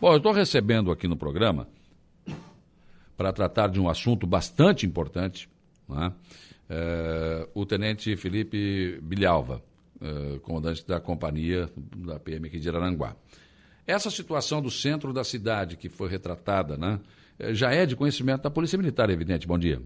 Bom, eu estou recebendo aqui no programa para tratar de um assunto bastante importante, né? é, o tenente Felipe Bilhalva, é, comandante da companhia da PM aqui de Araranguá. Essa situação do centro da cidade que foi retratada, né, é, já é de conhecimento da Polícia Militar, evidente. Bom dia.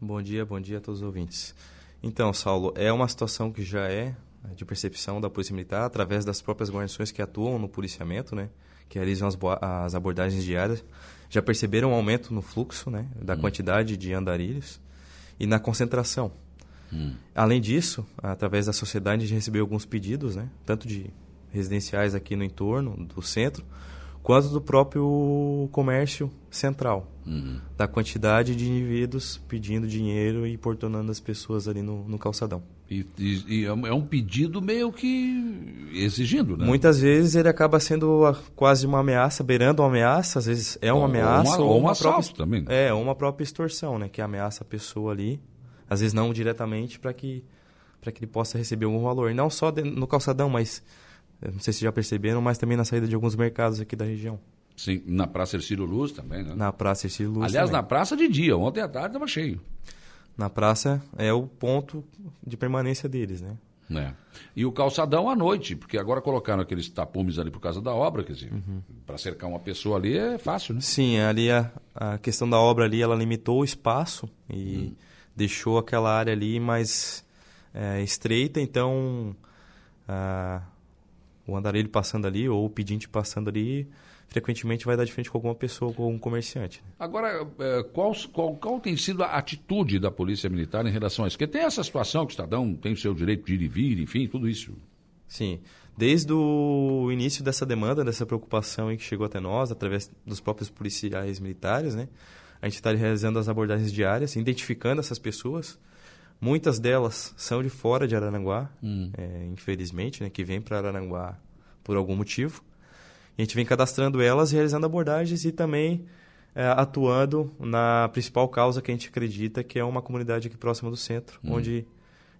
Bom dia, bom dia a todos os ouvintes. Então, Saulo, é uma situação que já é de percepção da Polícia Militar através das próprias guarnições que atuam no policiamento, né, que realizam as, as abordagens diárias já perceberam um aumento no fluxo né, da hum. quantidade de andarilhos e na concentração. Hum. Além disso, através da sociedade, a gente recebeu alguns pedidos, né, tanto de residenciais aqui no entorno do centro, quanto do próprio comércio central, uhum. da quantidade de indivíduos pedindo dinheiro e importunando as pessoas ali no, no calçadão. E, e, e, é, é um pedido meio que exigindo, né? Muitas vezes ele acaba sendo quase uma ameaça, beirando uma ameaça, às vezes é uma ou, ameaça. Ou uma, ou uma, uma própria, também. É, ou uma própria extorsão, né? Que ameaça a pessoa ali, às vezes não diretamente, para que, que ele possa receber algum valor. E não só de, no calçadão, mas não sei se já perceberam, mas também na saída de alguns mercados aqui da região. Sim, na Praça Ercílio Luz também, né? Na Praça Ercílio Luz Aliás, também. na praça de dia, ontem à tarde estava cheio. Na praça é o ponto de permanência deles, né? É. E o calçadão à noite, porque agora colocaram aqueles tapumes ali por causa da obra, quer dizer, uhum. para cercar uma pessoa ali é fácil, né? Sim, ali a, a questão da obra ali, ela limitou o espaço e hum. deixou aquela área ali mais é, estreita, então a, o andarilho passando ali ou o pedinte passando ali frequentemente vai dar de frente com alguma pessoa, com algum comerciante. Né? Agora, é, qual, qual, qual, tem sido a atitude da Polícia Militar em relação a isso? Porque tem essa situação que o cidadão tem o seu direito de ir e vir, enfim, tudo isso. Sim. Desde o início dessa demanda, dessa preocupação que chegou até nós, através dos próprios policiais militares, né? A gente está realizando as abordagens diárias, identificando essas pessoas. Muitas delas são de fora de Araranguá, hum. é, infelizmente, né? Que vêm para Araranguá por algum motivo. A gente vem cadastrando elas, realizando abordagens e também é, atuando na principal causa que a gente acredita, que é uma comunidade aqui próxima do centro, hum. onde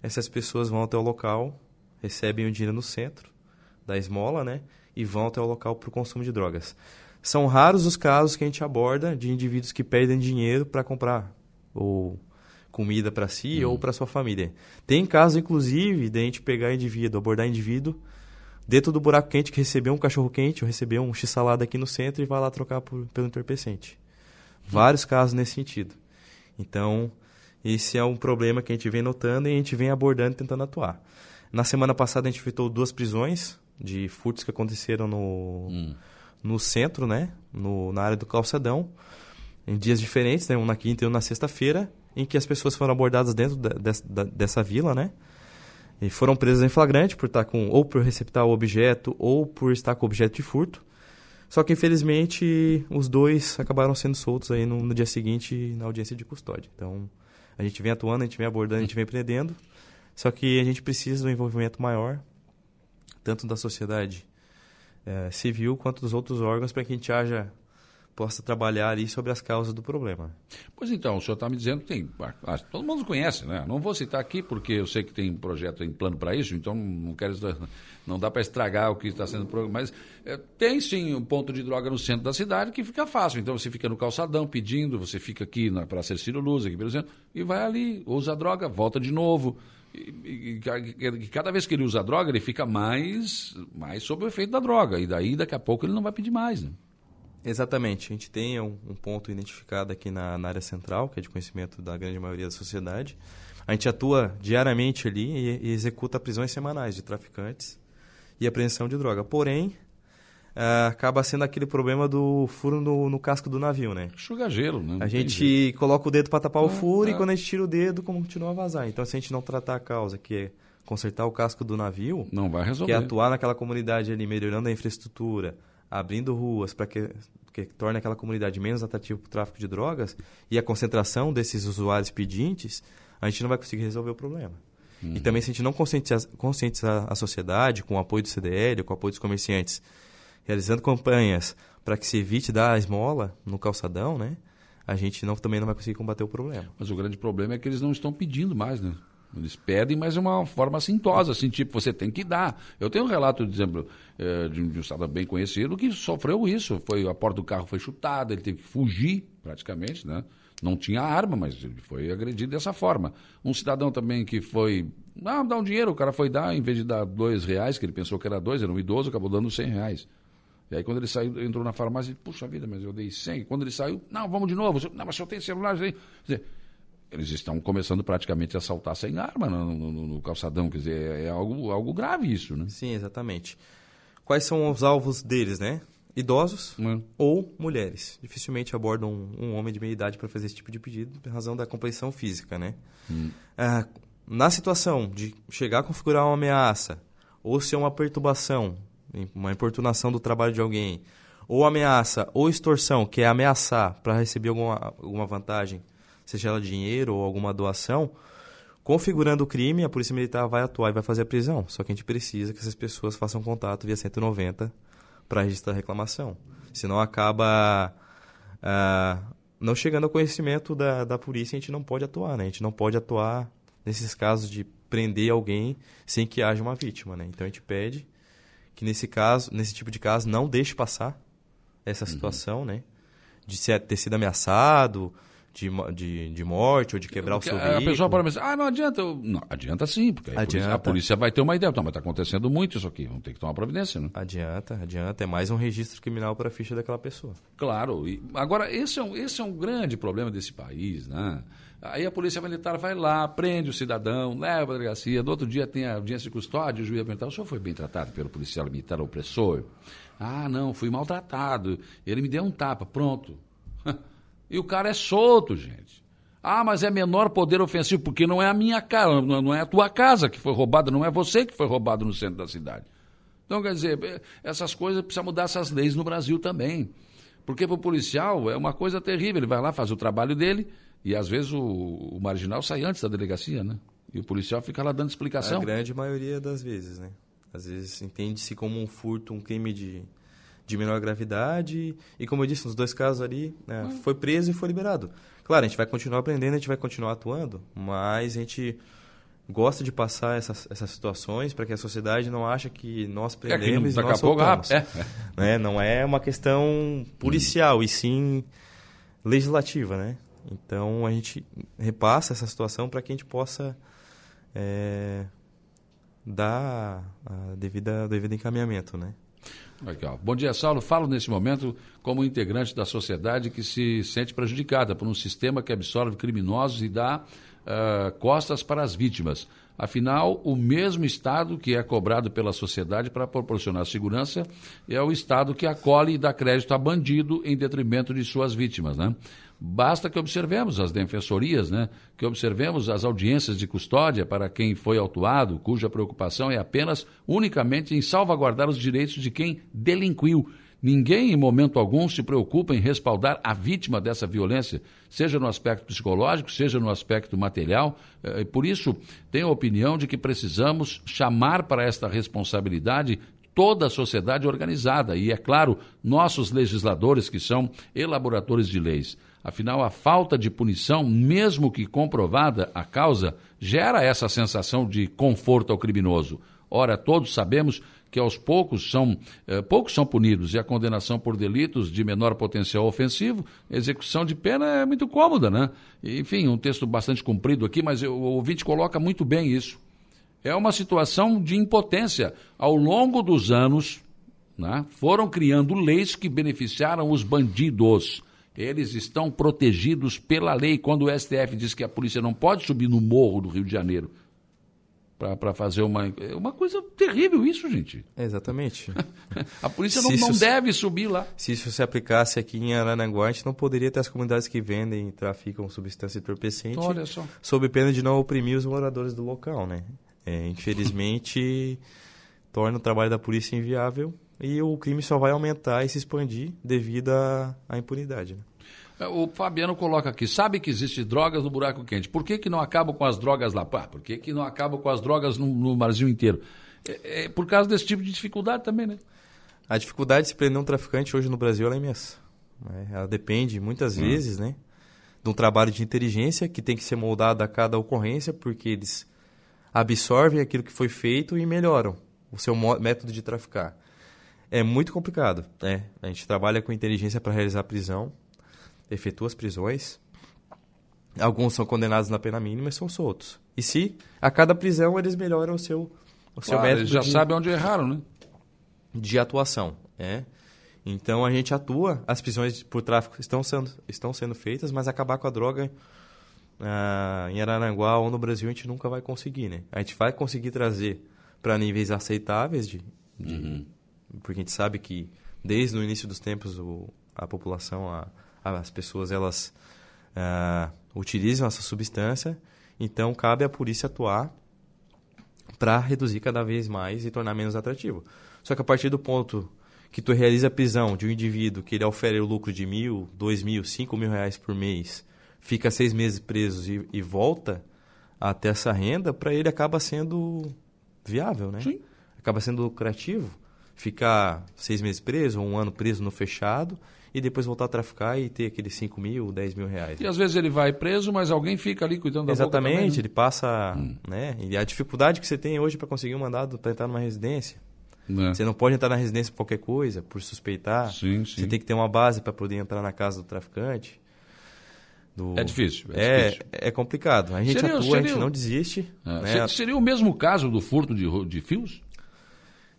essas pessoas vão até o local, recebem o dinheiro no centro da esmola, né? E vão até o local para o consumo de drogas. São raros os casos que a gente aborda de indivíduos que perdem dinheiro para comprar ou comida para si hum. ou para sua família. Tem casos, inclusive, de a gente pegar indivíduo, abordar indivíduo dentro do buraco quente que recebeu um cachorro quente ou recebeu um x-salada aqui no centro e vai lá trocar por, pelo entorpecente. Vários casos nesse sentido. Então, esse é um problema que a gente vem notando e a gente vem abordando e tentando atuar. Na semana passada a gente efetuou duas prisões de furtos que aconteceram no, hum. no centro, né? No, na área do calçadão, em dias diferentes, né? um na quinta e um na sexta-feira, em que as pessoas foram abordadas dentro de, de, dessa vila, né? E foram presos em flagrante por estar com ou por receptar o objeto ou por estar com objeto de furto. Só que infelizmente os dois acabaram sendo soltos aí no, no dia seguinte na audiência de custódia. Então a gente vem atuando, a gente vem abordando, a gente vem prendendo. Só que a gente precisa do envolvimento maior, tanto da sociedade é, civil quanto dos outros órgãos, para que a gente haja possa trabalhar ali sobre as causas do problema. Pois então, o senhor está me dizendo que tem. Ah, todo mundo conhece, né? Não vou citar aqui porque eu sei que tem projeto em plano para isso, então não quero não dá para estragar o que está sendo mas é, tem sim um ponto de droga no centro da cidade que fica fácil. Então você fica no calçadão pedindo, você fica aqui na Praça Ciro Luz, aqui, por exemplo, e vai ali, usa a droga, volta de novo. E, e, e, cada vez que ele usa a droga, ele fica mais, mais sob o efeito da droga. E daí, daqui a pouco, ele não vai pedir mais. Né? Exatamente. A gente tem um, um ponto identificado aqui na, na, área central, que é de conhecimento da grande maioria da sociedade. A gente atua diariamente ali e, e executa prisões semanais de traficantes e apreensão de droga. Porém, uh, acaba sendo aquele problema do furo no, no casco do navio, né? Chuga gelo, né? a gente coloca o dedo para tapar ah, o furo e quando a gente tira o dedo, continua a vazar. Então, se a gente não tratar a causa, que é consertar o casco do navio, não vai resolver. que é atuar naquela comunidade ali, melhorando a infraestrutura, abrindo ruas para que, que torne aquela comunidade menos atrativa para o tráfico de drogas e a concentração desses usuários pedintes, a gente não vai conseguir resolver o problema. Uhum. E também se a gente não conscientizar, conscientizar a sociedade com o apoio do CDL, com o apoio dos comerciantes, realizando campanhas para que se evite dar a esmola no calçadão, né? A gente não, também não vai conseguir combater o problema. Mas o grande problema é que eles não estão pedindo mais, né? Eles pedem, mas é uma forma assintosa, assim, tipo, você tem que dar. Eu tenho um relato, por exemplo, eh, de um, de cidadão bem conhecido que sofreu isso. Foi, a porta do carro foi chutada, ele teve que fugir, praticamente, né? Não tinha arma, mas ele foi agredido dessa forma. Um cidadão também que foi. Ah, dá um dinheiro, o cara foi dar, em vez de dar dois reais, que ele pensou que era dois, era um idoso, acabou dando cem reais. E aí quando ele saiu, entrou na farmácia, ele, puxa vida, mas eu dei cem. Quando ele saiu, não, vamos de novo. Não, mas eu tenho celular. Quer dizer, eles estão começando praticamente a assaltar sem arma no, no, no calçadão. Quer dizer, é, é algo, algo grave isso, né? Sim, exatamente. Quais são os alvos deles, né? Idosos hum. ou mulheres. Dificilmente abordam um, um homem de meia idade para fazer esse tipo de pedido, por razão da compreensão física, né? Hum. Ah, na situação de chegar a configurar uma ameaça, ou ser uma perturbação, uma importunação do trabalho de alguém, ou ameaça, ou extorsão, que é ameaçar para receber alguma, alguma vantagem, seja ela dinheiro ou alguma doação, configurando o crime, a Polícia Militar vai atuar e vai fazer a prisão. Só que a gente precisa que essas pessoas façam contato via 190 para registrar a reclamação. Senão acaba uh, não chegando ao conhecimento da, da polícia, a gente não pode atuar, né? A gente não pode atuar nesses casos de prender alguém sem que haja uma vítima, né? Então a gente pede que nesse caso, nesse tipo de caso, não deixe passar essa uhum. situação, uhum. né? De ser, ter sido ameaçado, de, de, de morte ou de quebrar porque o seu a veículo. A pessoa pode pensar, ah, não adianta. Eu... Não, adianta sim, porque adianta. A, polícia, a polícia vai ter uma ideia. Não, mas está acontecendo muito isso aqui, vamos ter que tomar providência, né? Adianta, adianta. É mais um registro criminal para a ficha daquela pessoa. Claro. E, agora, esse é, um, esse é um grande problema desse país, né? Aí a polícia militar vai lá, prende o cidadão, leva a delegacia, no outro dia tem a audiência de custódia, o juiz vai perguntar, o senhor foi bem tratado pelo policial militar opressor? Ah, não, fui maltratado. Ele me deu um tapa, pronto. E o cara é solto, gente. Ah, mas é menor poder ofensivo, porque não é a minha casa, não é a tua casa que foi roubada, não é você que foi roubado no centro da cidade. Então, quer dizer, é, essas coisas, precisa mudar essas leis no Brasil também. Porque para o policial é uma coisa terrível, ele vai lá, faz o trabalho dele, e às vezes o, o marginal sai antes da delegacia, né? E o policial fica lá dando explicação. A grande maioria das vezes, né? Às vezes entende-se como um furto, um crime de, de menor gravidade, e como eu disse, nos dois casos ali, né, hum. foi preso e foi liberado. Claro, a gente vai continuar aprendendo, a gente vai continuar atuando, mas a gente gosta de passar essas, essas situações para que a sociedade não ache que nós prendemos é que e nós soltamos. É. Né? Não é uma questão policial, hum. e sim legislativa, né? Então a gente repassa essa situação para que a gente possa é, dar a devida, devido encaminhamento, né? Legal. Bom dia, Saulo. Falo nesse momento como integrante da sociedade que se sente prejudicada por um sistema que absorve criminosos e dá uh, costas para as vítimas. Afinal, o mesmo Estado que é cobrado pela sociedade para proporcionar segurança é o Estado que acolhe e dá crédito a bandido em detrimento de suas vítimas. Né? Basta que observemos as defensorias, né? que observemos as audiências de custódia para quem foi autuado, cuja preocupação é apenas, unicamente, em salvaguardar os direitos de quem delinquiu. Ninguém, em momento algum, se preocupa em respaldar a vítima dessa violência, seja no aspecto psicológico, seja no aspecto material. Eh, por isso, tenho a opinião de que precisamos chamar para esta responsabilidade toda a sociedade organizada e, é claro, nossos legisladores, que são elaboradores de leis. Afinal, a falta de punição, mesmo que comprovada a causa, gera essa sensação de conforto ao criminoso. Ora, todos sabemos que aos poucos são eh, poucos são punidos e a condenação por delitos de menor potencial ofensivo, execução de pena é muito cômoda, né? Enfim, um texto bastante comprido aqui, mas o ouvinte coloca muito bem isso. É uma situação de impotência. Ao longo dos anos, né, foram criando leis que beneficiaram os bandidos eles estão protegidos pela lei. Quando o STF diz que a polícia não pode subir no morro do Rio de Janeiro para fazer uma. É uma coisa terrível isso, gente. Exatamente. a polícia não, não deve subir lá. Se isso se aplicasse aqui em Aranaguá, a gente não poderia ter as comunidades que vendem e traficam substância entorpecente. Olha só. Sob pena de não oprimir os moradores do local, né? É, infelizmente, torna o trabalho da polícia inviável e o crime só vai aumentar e se expandir devido à impunidade. Né? É, o Fabiano coloca aqui, sabe que existe drogas no buraco quente. Por que, que não acabam com as drogas lá? Pá, por que, que não acabam com as drogas no, no Brasil inteiro? É, é, por causa desse tipo de dificuldade também, né? A dificuldade de se prender um traficante hoje no Brasil é imensa. Né? Ela depende, muitas hum. vezes, né, de um trabalho de inteligência que tem que ser moldado a cada ocorrência, porque eles absorvem aquilo que foi feito e melhoram o seu método de traficar. É muito complicado. Né? A gente trabalha com inteligência para realizar a prisão, efetua as prisões. Alguns são condenados na pena mínima e são soltos. E se a cada prisão eles melhoram o seu, o claro, seu método eles já de, sabem onde erraram, né? de atuação. Né? Então a gente atua, as prisões por tráfico estão sendo, estão sendo feitas, mas acabar com a droga ah, em Araranguá ou no Brasil a gente nunca vai conseguir. Né? A gente vai conseguir trazer para níveis aceitáveis de, de uhum porque a gente sabe que desde o início dos tempos o, a população, a, as pessoas, elas uh, utilizam essa substância, então cabe à polícia atuar para reduzir cada vez mais e tornar menos atrativo. Só que a partir do ponto que tu realiza a prisão de um indivíduo que ele ofere o lucro de mil, dois mil, cinco mil reais por mês, fica seis meses preso e, e volta até essa renda, para ele acaba sendo viável, né? Sim. Acaba sendo lucrativo ficar seis meses preso ou um ano preso no fechado e depois voltar a traficar e ter aqueles 5 mil, 10 mil reais. E às vezes ele vai preso, mas alguém fica ali cuidando da Exatamente, também, né? ele passa. Hum. Né? E a dificuldade que você tem hoje para conseguir um mandado para entrar numa residência. É. Você não pode entrar na residência por qualquer coisa, por suspeitar. Sim, sim. Você tem que ter uma base para poder entrar na casa do traficante. Do... É difícil. É, é, difícil. é complicado. A gente seria, atua, seria... a gente não desiste. É. Né? Seria o mesmo caso do furto de, de fios?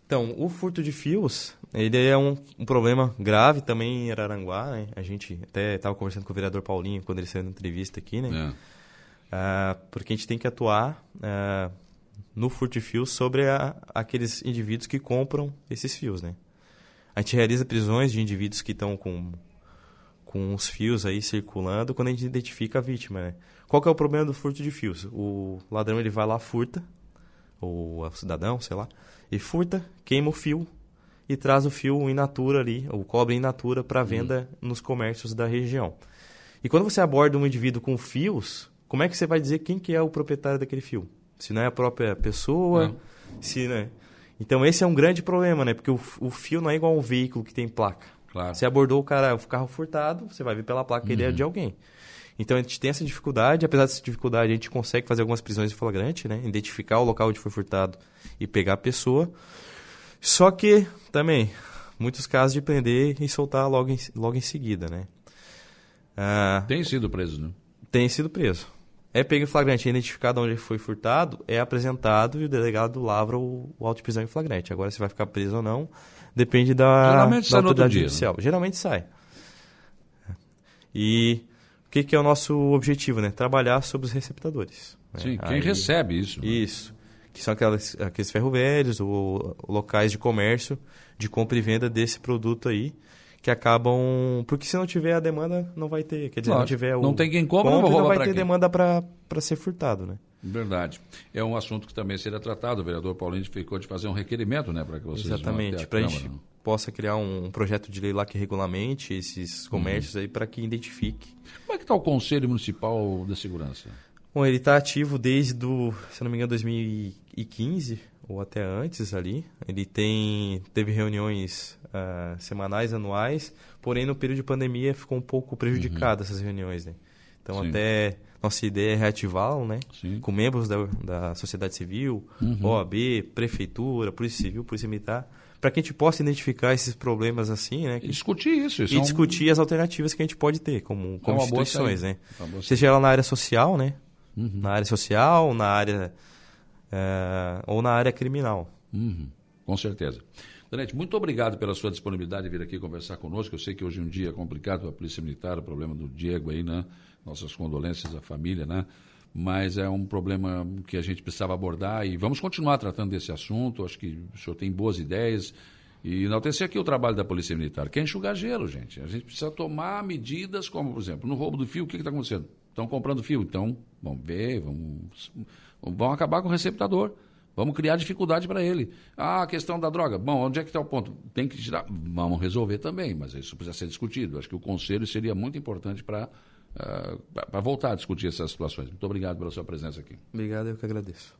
Então, o furto de fios, ele é um, um problema grave também em Araranguá, né? A gente até estava conversando com o vereador Paulinho quando ele saiu na entrevista aqui, né? É. Ah, porque a gente tem que atuar ah, no furto de fios sobre a, aqueles indivíduos que compram esses fios, né? A gente realiza prisões de indivíduos que estão com, com os fios aí circulando quando a gente identifica a vítima, né? Qual que é o problema do furto de fios? O ladrão ele vai lá, furta, ou cidadão, sei lá, e furta, queima o fio e traz o fio in natura ali, o cobre in natura para uhum. venda uhum. nos comércios da região. E quando você aborda um indivíduo com fios, como é que você vai dizer quem que é o proprietário daquele fio? Se não é a própria pessoa, se né? Então esse é um grande problema, né? Porque o, o fio não é igual a um veículo que tem placa. Claro. Você abordou o cara, o carro furtado, você vai ver pela placa que ele é de uhum. alguém. Então a gente tem essa dificuldade, apesar dessa dificuldade, a gente consegue fazer algumas prisões em flagrante, né? Identificar o local onde foi furtado e pegar a pessoa. Só que também, muitos casos de prender e soltar logo em, logo em seguida, né? Ah, tem sido preso, né? Tem sido preso. É pego em flagrante, é identificado onde foi furtado, é apresentado e o delegado lavra o, o auto de prisão em flagrante. Agora, se vai ficar preso ou não, depende da, Geralmente da autoridade dia, né? judicial. Né? Geralmente sai. E que, que é o nosso objetivo, né? Trabalhar sobre os receptadores. Né? Sim, quem Aí, recebe isso. Né? Isso. Que são aquelas, aqueles ferro velhos ou locais de comércio de compra e venda desse produto aí que acabam. Porque se não tiver a demanda, não vai ter. Quer dizer, claro, não tiver o. Não tem quem compra, compra não, não vai ter quem? demanda para ser furtado, né? Verdade. É um assunto que também será tratado. O vereador Paulinho ficou de fazer um requerimento, né, para que vocês Exatamente, para a gente possa criar um, projeto de lei lá que regulamente esses comércios uhum. aí para que identifique. Como é que está o Conselho Municipal da Segurança? Bom, ele está ativo desde, do, se não me engano, 2015 ou até antes ali. Ele tem teve reuniões uh, semanais, anuais, porém no período de pandemia ficou um pouco prejudicado uhum. essas reuniões, né? Então Sim. até nossa ideia é reativá-lo, né? Sim. Com membros da, da sociedade civil, uhum. OAB, prefeitura, polícia civil, polícia militar, para que a gente possa identificar esses problemas assim, né? E discutir isso. isso e é um... discutir as alternativas que a gente pode ter como, como é instituições, né? É Seja ela na área social, né? Uhum. Na área social, na área... É, ou na área criminal. Uhum. Com certeza. Danete, muito obrigado pela sua disponibilidade de vir aqui conversar conosco. Eu sei que hoje é um dia complicado para a Polícia Militar, o problema do Diego aí, né? Nossas condolências à família, né? Mas é um problema que a gente precisava abordar e vamos continuar tratando desse assunto. Acho que o senhor tem boas ideias. E enaltecer aqui o trabalho da Polícia Militar, que é enxugar gelo, gente. A gente precisa tomar medidas como, por exemplo, no roubo do fio, o que está acontecendo? Estão comprando fio, então vamos ver, vamos, vamos acabar com o receptador. Vamos criar dificuldade para ele. Ah, a questão da droga. Bom, onde é que está o ponto? Tem que tirar. Vamos resolver também, mas isso precisa ser discutido. Acho que o conselho seria muito importante para uh, para voltar a discutir essas situações. Muito obrigado pela sua presença aqui. Obrigado, eu que agradeço.